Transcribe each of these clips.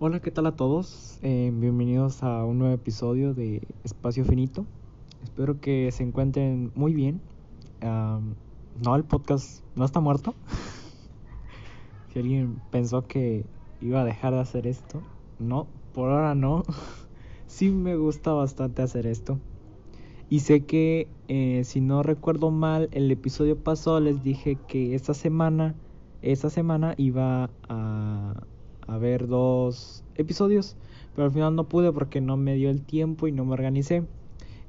Hola, ¿qué tal a todos? Eh, bienvenidos a un nuevo episodio de Espacio Finito. Espero que se encuentren muy bien. Am, no, el podcast no está muerto. si alguien pensó que iba a dejar de hacer esto, no, por ahora no. sí me gusta bastante hacer esto. Y sé que, eh, si no recuerdo mal, el episodio pasado les dije que esta semana, esta semana iba a, a ver dos episodios, pero al final no pude porque no me dio el tiempo y no me organicé.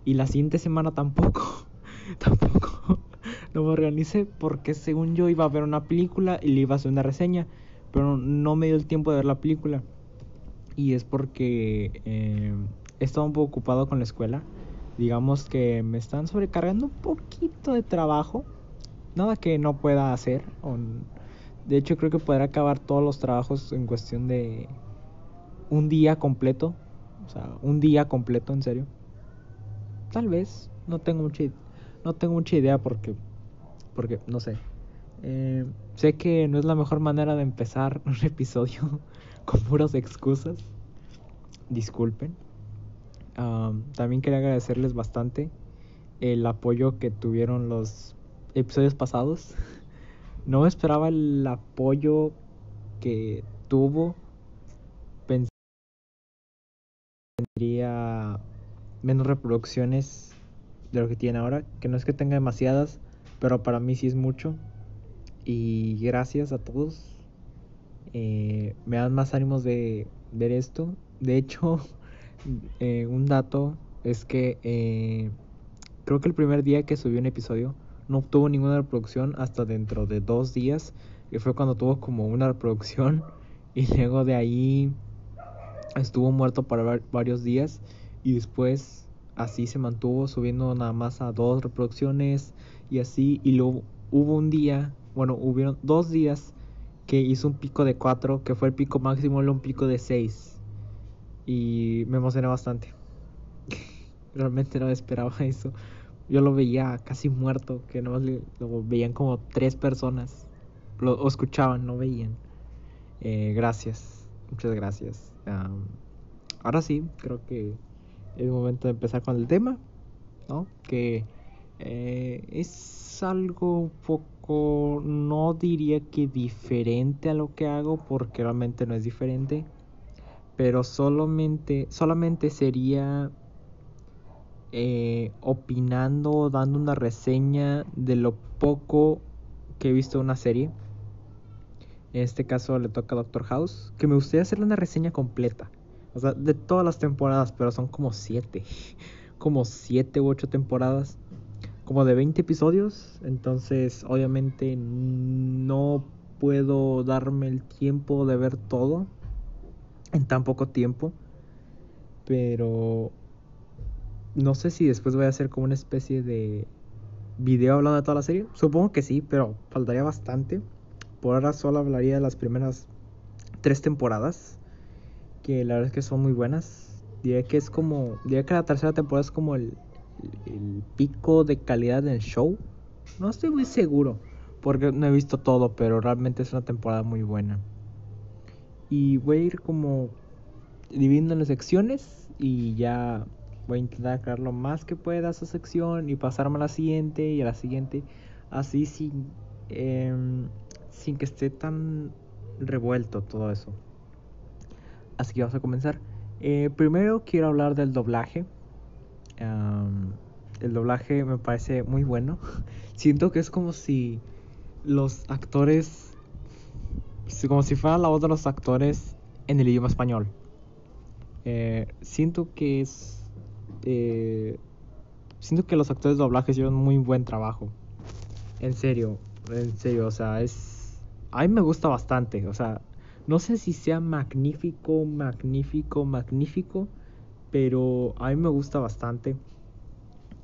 Y la siguiente semana tampoco, tampoco no me organicé porque según yo iba a ver una película y le iba a hacer una reseña, pero no me dio el tiempo de ver la película. Y es porque eh, he estado un poco ocupado con la escuela digamos que me están sobrecargando un poquito de trabajo. Nada que no pueda hacer. De hecho, creo que podré acabar todos los trabajos en cuestión de un día completo. O sea, un día completo, en serio. Tal vez. No tengo mucha, no tengo mucha idea porque, porque no sé. Eh, sé que no es la mejor manera de empezar un episodio con puras excusas. Disculpen. También quería agradecerles bastante el apoyo que tuvieron los episodios pasados. No esperaba el apoyo que tuvo. Pensé que tendría menos reproducciones de lo que tiene ahora. Que no es que tenga demasiadas, pero para mí sí es mucho. Y gracias a todos. Eh, me dan más ánimos de ver esto. De hecho, eh, un dato es que eh, creo que el primer día que subí un episodio no obtuvo ninguna reproducción hasta dentro de dos días, que fue cuando tuvo como una reproducción y luego de ahí estuvo muerto para varios días y después así se mantuvo subiendo nada más a dos reproducciones y así y luego hubo un día, bueno, hubieron dos días que hizo un pico de cuatro, que fue el pico máximo, luego un pico de seis y me emocioné bastante. Realmente no esperaba eso. Yo lo veía casi muerto, que no lo veían como tres personas. Lo escuchaban, no veían. Eh, gracias, muchas gracias. ahora sí, creo que es momento de empezar con el tema, ¿no? Que eh, es algo un poco, no diría que diferente a lo que hago, porque realmente no es diferente pero solamente, solamente sería eh, opinando, dando una reseña de lo poco que he visto una serie. En este caso le toca a Doctor House, que me gustaría hacerle una reseña completa. O sea, de todas las temporadas, pero son como siete. Como siete u ocho temporadas. Como de 20 episodios. Entonces, obviamente no puedo darme el tiempo de ver todo en tan poco tiempo. Pero no sé si después voy a hacer como una especie de video hablando de toda la serie. Supongo que sí, pero faltaría bastante. Por ahora solo hablaría de las primeras tres temporadas. Que la verdad es que son muy buenas. Diría que es como. Diría que la tercera temporada es como el, el pico de calidad del show. No estoy muy seguro. Porque no he visto todo, pero realmente es una temporada muy buena. Y voy a ir como dividiendo en las secciones y ya voy a intentar aclarar lo más que pueda esa sección y pasarme a la siguiente y a la siguiente. Así sin, em, sin que esté tan revuelto todo eso. Así que vamos a comenzar. Eh, primero quiero hablar del doblaje. el doblaje me parece muy bueno. Siento que es como si los actores como si fuera la voz de los actores en el idioma español. Eh, siento que es. Eh, siento que los actores de doblaje hicieron muy buen trabajo. En serio, en serio, o sea, es. A mí me gusta bastante, o sea, no sé si sea magnífico, magnífico, magnífico, pero a mí me gusta bastante.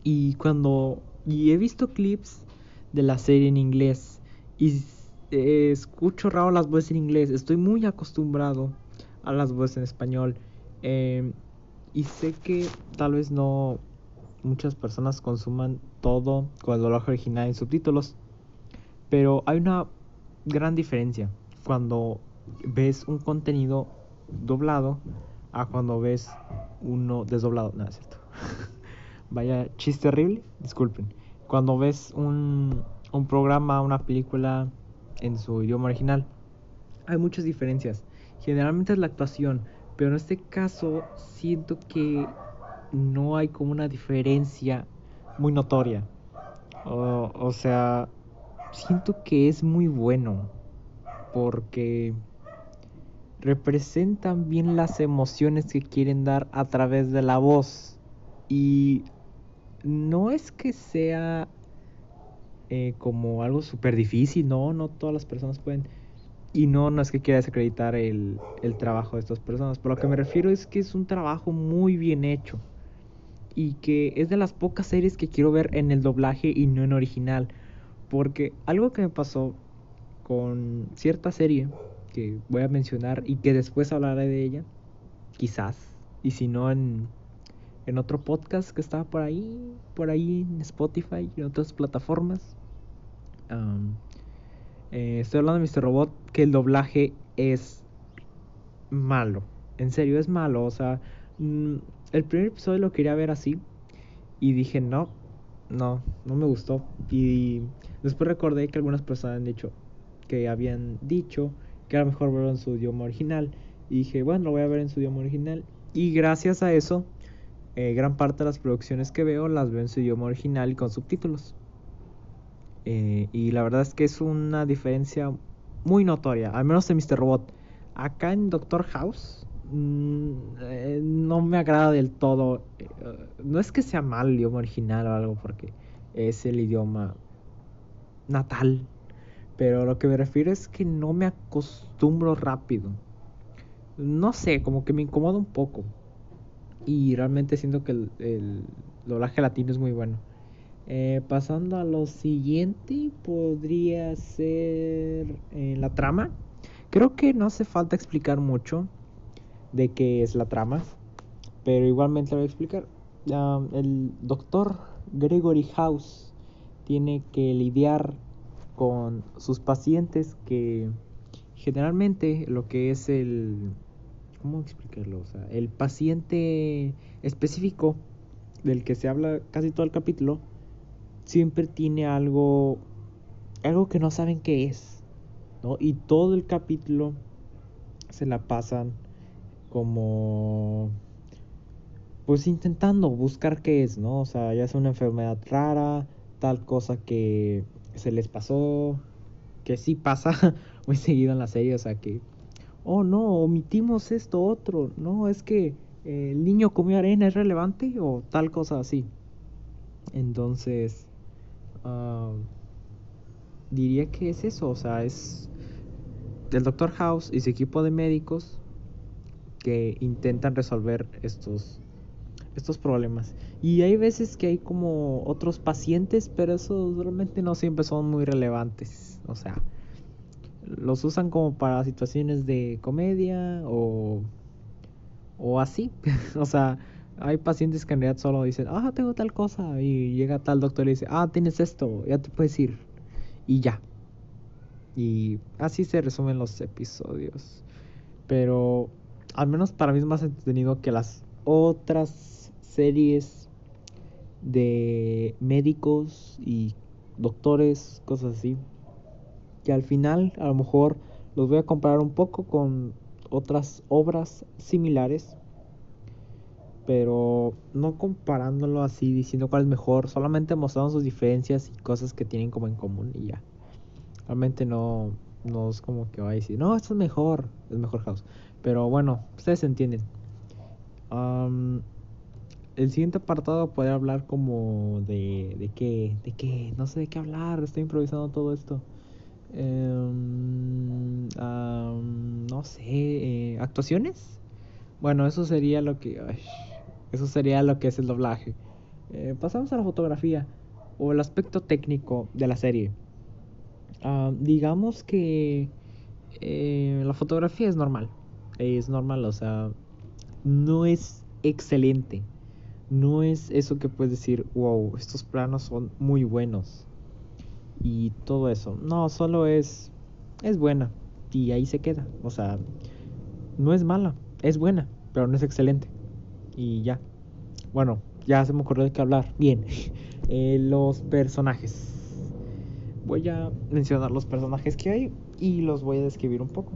Y cuando. Y he visto clips de la serie en inglés y eh, escucho raro las voces en inglés. Estoy muy acostumbrado a las voces en español. Em, y sé que tal vez no muchas personas consuman todo con el doblaje original en subtítulos. Pero hay una gran diferencia cuando ves un contenido doblado a cuando ves uno desdoblado. No, es cierto. Vaya chiste horrible, disculpen. Cuando ves un, un programa, una película en su idioma original, hay muchas diferencias. Generalmente es la actuación, pero en este caso siento que no hay como una diferencia muy notoria. O, o sea, siento que es muy bueno porque representan bien las emociones que quieren dar a través de la voz. Y no es que sea eh, como algo súper difícil, no, no todas las personas pueden. Y no, no es que quiera desacreditar el, el trabajo de estas personas, pero lo que me refiero es que es un trabajo muy bien hecho. Y que es de las pocas series que quiero ver en el doblaje y no en original. Porque algo que me pasó con cierta serie que voy a mencionar y que después hablaré de ella, quizás, y si no en, en otro podcast que estaba por ahí, por ahí en Spotify y en otras plataformas. Eh, estoy hablando de Mr. Robot, que el doblaje es malo, en serio es malo, o sea, mm, el primer episodio lo quería ver así y dije no, no, no me gustó y después recordé que algunas personas han dicho que habían dicho que era mejor verlo en su idioma original. Y dije, bueno, lo voy a ver en su idioma original. Y gracias a eso, eh, gran parte de las producciones que veo las veo en su idioma original y con subtítulos. Eh, y la verdad es que es una diferencia muy notoria, al menos en Mr. Robot. Acá en Doctor House mm, eh, no me agrada del todo. no es que sea mal el idioma original o algo, porque es el idioma natal pero lo que me refiero es que no me acostumbro rápido. No sé, como que me incomoda un poco. Y realmente siento que el, doblaje latino es muy bueno. Eh, pasando a lo siguiente, podría ser eh, la trama. Creo que no hace falta explicar mucho de qué es la trama, pero igualmente lo voy a explicar. el doctor Gregory House tiene que lidiar con sus pacientes que generalmente lo que es el ¿cómo explicarlo? O sea, el paciente específico del que se habla casi todo el capítulo siempre tiene algo algo que no saben qué es, ¿no? Y todo el capítulo se la pasan como pues intentando buscar qué es, ¿no? O sea, ya es una enfermedad rara, tal cosa que se les pasó, que sí pasa muy seguido en la serie, o sea que, oh no, omitimos esto otro, no, es que eh, el niño comió arena, ¿es relevante? O tal cosa así. Entonces, diría que es eso, o sea, es del Doctor House y su equipo de médicos que intentan resolver estos estos problemas. Y hay veces que hay como otros pacientes, pero esos realmente no siempre son muy relevantes. O sea, los usan como para situaciones de comedia o, o así. o sea, hay pacientes que en realidad solo dicen, ah, tengo tal cosa. Y llega tal doctor y dice, ah, tienes esto, ya te puedes ir. Y ya. Y así se resumen los episodios. Pero al menos para mí es más entretenido que las otras series de médicos y doctores, cosas así. Que al final a lo mejor los voy a comparar un poco con otras obras similares. Pero no comparándolo así, diciendo cuál es mejor, solamente mostrando sus diferencias y cosas que tienen como en común y ya. Realmente no, no es como que va a decir, no, esto es mejor, es mejor House. Pero bueno, ustedes entienden el siguiente apartado puede hablar como de, de qué, de qué, no sé de qué hablar, estoy improvisando todo esto. Em, no sé, eh, actuaciones. Bueno, eso sería lo que, eso sería lo que es el doblaje. Eh, pasamos a la fotografía o el aspecto técnico de la serie. digamos que eh, la fotografía es normal, es normal, o sea, no es excelente no es eso que puedes decir, wow, estos planos son muy buenos y todo eso. No, solo es es buena y ahí se queda. O sea, no es mala, es buena, pero no es excelente. Y ya. Bueno, ya se me ocurrió de qué hablar. Bien, eh, los personajes. Voy a mencionar los personajes que hay y los voy a describir un poco.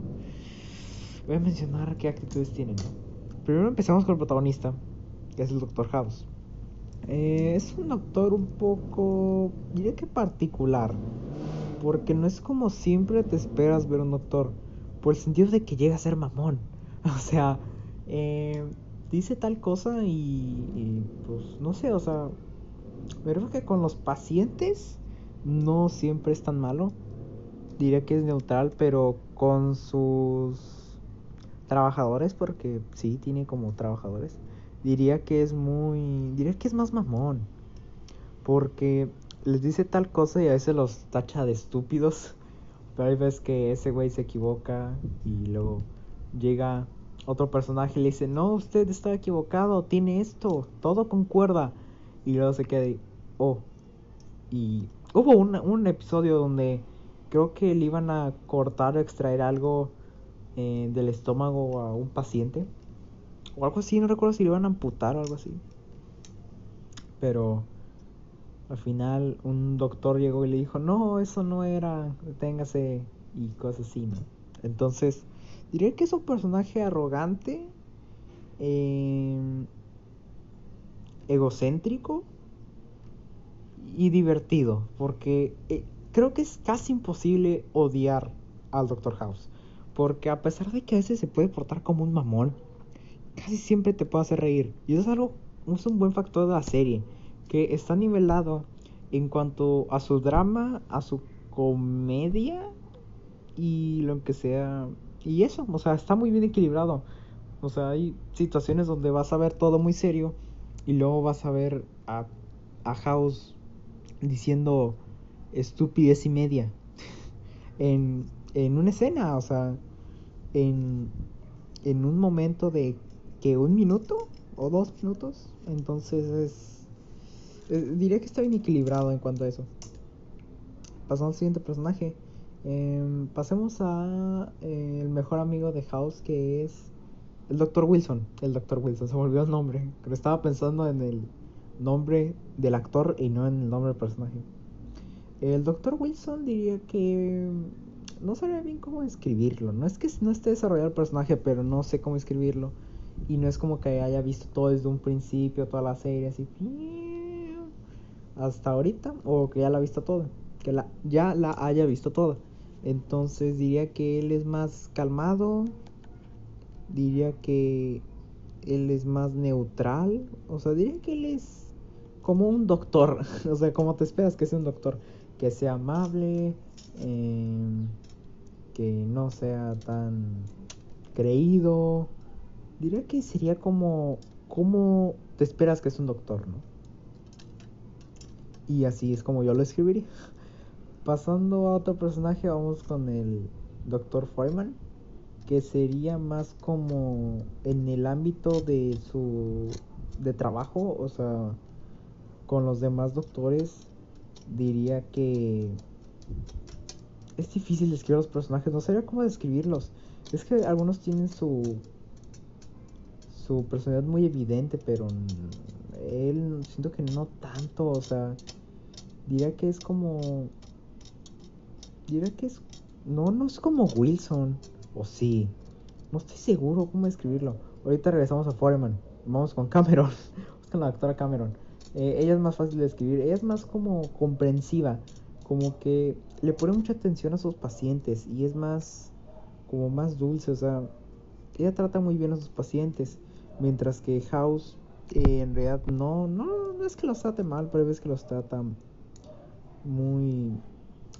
Voy a mencionar qué actitudes tienen. Primero empezamos con el protagonista, que es el Dr. House. Eh, es un doctor un poco, diré que particular, porque no es como siempre te esperas ver un doctor, por el sentido de que llega a ser mamón. O sea, eh, dice tal cosa y, pues no sé, o sea, pero que con los pacientes no siempre es tan malo. Diría que es neutral, pero con sus trabajadores, porque sí, tiene como trabajadores, diría que es muy, diría que es más mamón. Porque les dice tal cosa y a veces los tacha de estúpidos. Pero hay veces que ese güey se equivoca y luego llega otro personaje le dice, no, usted está equivocado, tiene esto, todo concuerda. Y luego se queda oh. Y hubo un, un episodio donde creo que le iban a cortar o extraer algo eh, del estómago a un paciente. O algo así, no recuerdo si le iban a amputar o algo así. Pero al final un doctor llegó y le dijo, no, eso no era, deténgase y cosas así, ¿no? Entonces Diría que es un personaje arrogante, em, egocéntrico y divertido, porque eh, creo que es casi imposible odiar al Dr. House, porque a pesar de que a veces se puede portar como un mamón, casi siempre te puede hacer reír. Y eso es algo, es un buen factor de la serie, que está nivelado en cuanto a su drama, a su comedia y lo que sea y eso, o sea, está muy bien equilibrado. O sea, hay situaciones donde vas a ver todo muy serio y luego vas a ver a, a House diciendo estupidez y media en, en una escena, o sea, en, en un momento de que un minuto o dos minutos. Entonces es, es diré que está bien equilibrado en cuanto a eso. Pasamos al siguiente personaje. Em, pasemos a eh, el mejor amigo de House que es el Dr. Wilson. El Dr. Wilson, se volvió el nombre. Pero estaba pensando en el nombre del actor y no en el nombre del personaje. El Dr. Wilson diría que no sabría bien cómo escribirlo. No es que no esté desarrollado el personaje, pero no sé cómo escribirlo. Y no es como que haya visto todo desde un principio, toda la serie así. Hasta ahorita. O que ya la ha visto toda. Que la, ya la haya visto toda. Entonces diría que él es más calmado, diría que él es más neutral, o sea, diría que él es como un doctor, o sea, como te esperas que sea un doctor, que sea amable, em, que no sea tan creído, diría que sería como, como te esperas que es un doctor, ¿no? Y así es como yo lo escribiría. Pasando a otro personaje, vamos con el Dr. Foreman, que sería más como en el ámbito de su de trabajo, o sea, con los demás doctores, diría que es difícil describir los personajes, no sabría cómo describirlos. Es que algunos tienen su su personalidad muy evidente, pero él siento que no tanto, o sea, diría que es como Diría que es. No, no es como Wilson. O sí. No estoy seguro cómo escribirlo. Ahorita regresamos a Foreman. Vamos con Cameron. Vamos con la doctora Cameron. Eh, ella es más fácil de escribir. Ella es más como comprensiva. Como que le pone mucha atención a sus pacientes. Y es más. Como más dulce. O sea. Ella trata muy bien a sus pacientes. Mientras que House. Eh, en realidad no, no, no es que los trate mal, pero es que los trata muy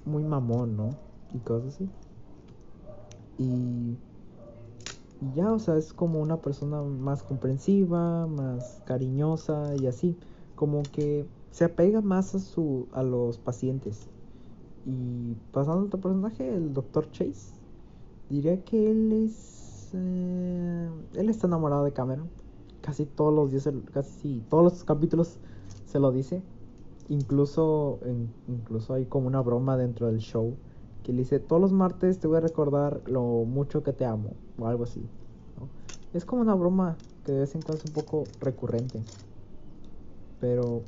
muy mamón, ¿no? Y cosas así. Y, ya, o sea, es como una persona más comprensiva, más cariñosa y así. Como que se apega más a, su, a los pacientes. Y pasando a otro personaje, el Dr. Chase. Diría que él es. Eh, él está enamorado de Cameron. Casi todos los días, casi todos los capítulos se lo dice. Incluso, incluso hay como una broma dentro del show que dice, todos los martes te voy a recordar lo mucho que te amo, o algo así. Es como una broma que de vez en cuando es un poco recurrente. Pero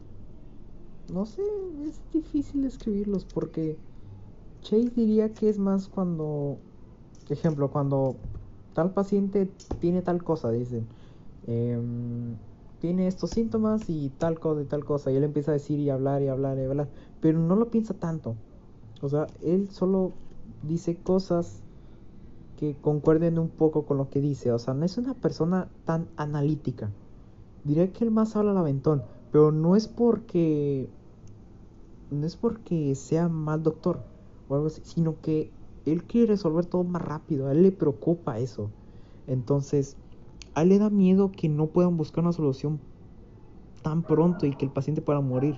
no sé, es difícil escribirlos porque Chase diría que es más cuando, ejemplo, cuando tal paciente tiene tal cosa, dicen, em, tiene estos síntomas y tal cosa y tal cosa, y él empieza a decir y hablar y hablar y hablar, pero no lo piensa tanto. O sea, él solo dice cosas que concuerden un poco con lo que dice. O sea, no es una persona tan analítica. Diría que él más habla al aventón. Pero no es porque. No es porque sea mal doctor o algo así, sino que él quiere resolver todo más rápido. A él le preocupa eso. Entonces, a le da miedo que no puedan buscar una solución tan pronto y que el paciente pueda morir.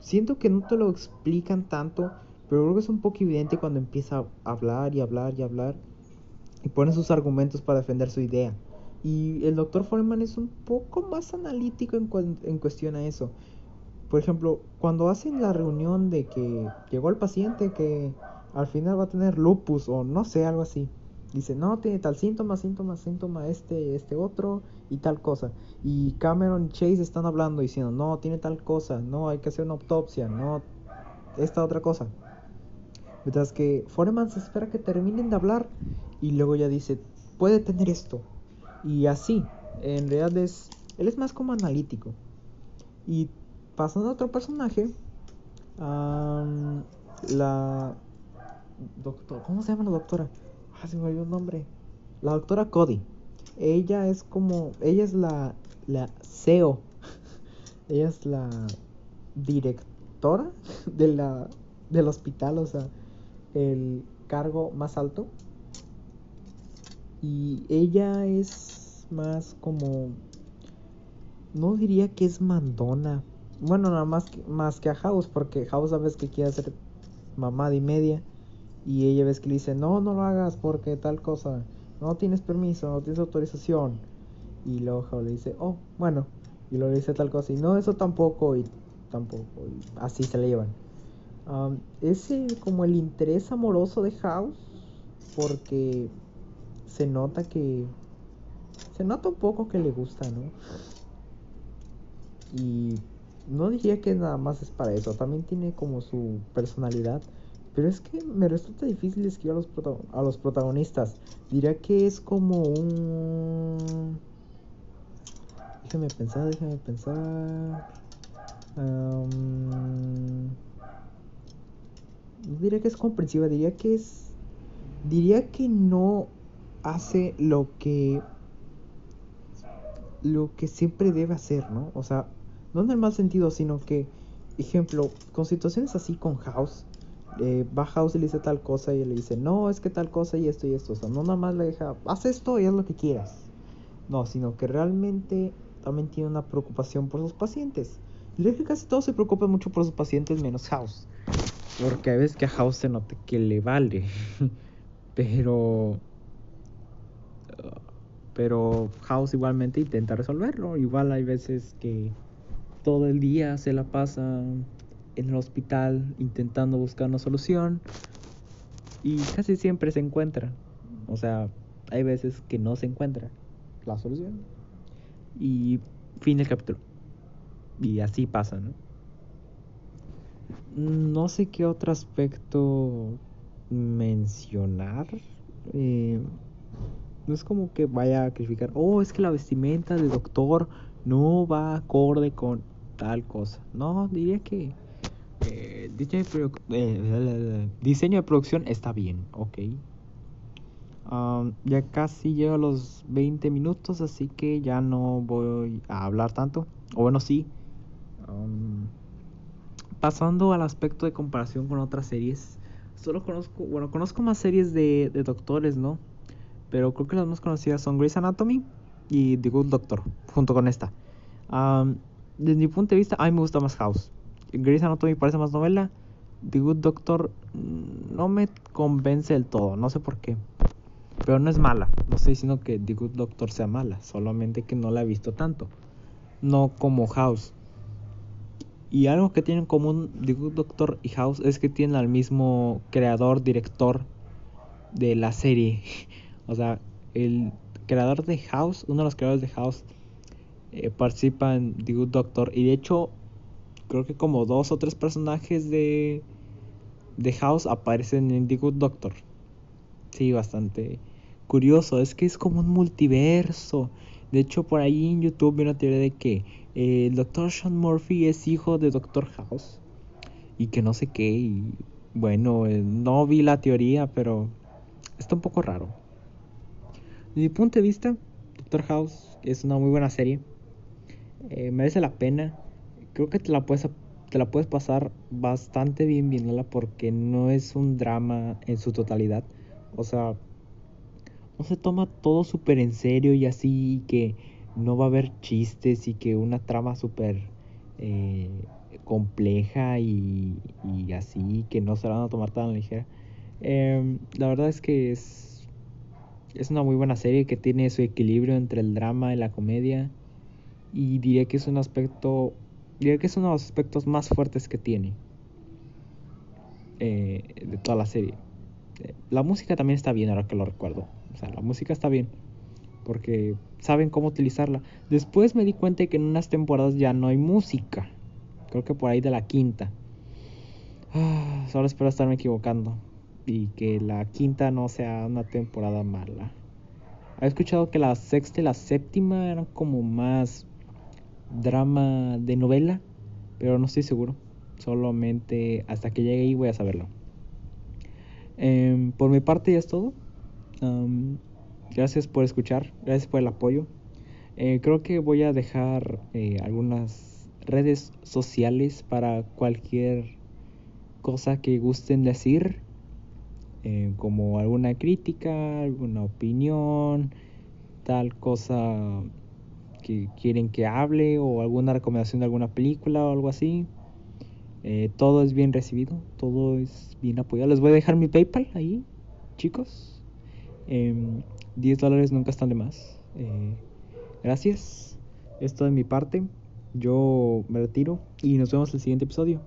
Siento que no te lo explican tanto, pero creo que es un poco evidente cuando empieza a hablar y hablar y hablar y pone sus argumentos para defender su idea. Y el doctor Foreman es un poco más analítico en, en cuestión a eso. Por ejemplo, cuando hacen la reunión de que llegó el paciente que al final va a tener lupus o no sé, algo así. Dice, no, tiene tal síntoma, síntoma, síntoma, este, este otro y tal cosa. Y Cameron y Chase están hablando diciendo, no, tiene tal cosa, no, hay que hacer una autopsia, no, esta otra cosa. Mientras que Foreman se espera que terminen de hablar y luego ya dice, puede tener esto. Y así, en realidad es, él es más como analítico. Y pasando a otro personaje, la doctora, ¿cómo se llama la doctora? Ah, se me olvidó el nombre. La doctora Cody. Ella es como, ella es la, la CEO. ella es la directora de la, del hospital, o sea, el cargo más alto. Y ella es más como... No diría que es mandona. Bueno, nada más que, más que a House, porque House veces que quiere hacer mamada y media. Y ella ves que le dice, no, no lo hagas porque tal cosa. No tienes permiso, no tienes autorización. Y luego le dice, oh, bueno. Y luego le dice tal cosa. Y no, eso tampoco. Y tampoco. Y así se le llevan. Um, es como el interés amoroso de House. Porque se nota que se nota un poco que le gusta, ¿no? Y no diría que nada más es para eso, también tiene como su personalidad, pero es que me resulta difícil escribir a los, a los protagonistas. Diría que es como un... Déjame pensar, déjame pensar. Um... diría que es comprensiva, diría que es... Diría que no hace lo que lo que siempre debe hacer, ¿no? O sea, no en el mal sentido, sino que, ejemplo, con situaciones así con House, eh, House y le dice tal cosa y le dice, no, es que tal cosa y esto y esto. O sea, no nada más le deja, haz esto y haz lo que quieras. No, sino que realmente también tiene una preocupación por sus pacientes. Y que casi todos se preocupan mucho por sus pacientes menos House. Porque a veces que a House se nota que le vale. Pero pero House igualmente intenta resolverlo. Igual hay veces que todo el día se la pasa en el hospital intentando buscar una solución y casi siempre se encuentra. O sea, hay veces que no se encuentra la solución. Y fin del capítulo. Y así pasa, ¿no? No sé qué otro aspecto mencionar. Eh, no es como que vaya a calificar, oh, es que la vestimenta del doctor no va acorde con tal cosa. No, diría que eh, eh, diseño, de producción está bien, ok. Um, ya casi llego a los 20 minutos, así que ya no voy a hablar tanto. O bueno, sí. Pasando al aspecto de comparación con otras series. Solo conozco, bueno, conozco más series de, de doctores, ¿no? pero creo que las más conocidas son Grey's Anatomy y The Good Doctor, junto con esta. desde mi punto de vista, a mí me gusta más House. Grey's Anatomy parece más novela. The Good Doctor mm, no me convence del todo, no sé por qué. Pero no es mala, no estoy diciendo que The Good Doctor sea mala, solamente que no la he visto tanto. No como House. Y algo que tienen en común The Good Doctor y House es que tienen al mismo creador, director de la serie. O sea, el creador de House, uno de los creadores de House, eh, participa en The Good Doctor. Y de hecho, creo que como dos o tres personajes de, de House aparecen en The Good Doctor. Sí, bastante curioso. Es que es como un multiverso. De hecho, por ahí en YouTube vi una teoría de que eh, el Dr. Sean Murphy es hijo de Doctor House. Y que no sé qué. Y bueno, eh, no vi la teoría, pero está un poco raro. Desde mi punto de vista, Doctor House es una muy buena serie. Eh, merece la pena. Creo que te la puedes te la puedes pasar bastante bien viéndola porque no es un drama en su totalidad. O sea, no se toma todo súper en serio y así que no va a haber chistes y que una trama súper eh, compleja y, así que no se la van a tomar tan ligera. Em, la verdad es que es, es una muy buena serie que tiene su equilibrio entre el drama y la comedia y diría que es un aspecto diría que es uno de los aspectos más fuertes que tiene eh, de toda la serie eh, la música también está bien ahora que lo recuerdo o sea, la música está bien. Porque saben cómo utilizarla. Después me di cuenta de que en unas temporadas ya no hay música. Creo que por ahí de la quinta. Ah, solo espero estarme equivocando. Y que la quinta no sea una temporada mala. He escuchado que la sexta y la séptima eran como más drama de novela. Pero no estoy seguro. Solamente hasta que llegue ahí voy a saberlo. Em, por mi parte ya es todo gracias por escuchar, gracias por el apoyo. Eh, creo que voy a dejar eh, algunas redes sociales para cualquier cosa que gusten decir, eh, como alguna crítica, alguna opinión, tal cosa que quieren que hable o alguna recomendación de alguna película o algo así. todo es bien recibido, todo es bien apoyado. Les voy a dejar mi PayPal ahí, chicos. 10 em, dólares nunca están de más. Eh, gracias. Esto de mi parte. Yo me retiro y nos vemos en el siguiente episodio.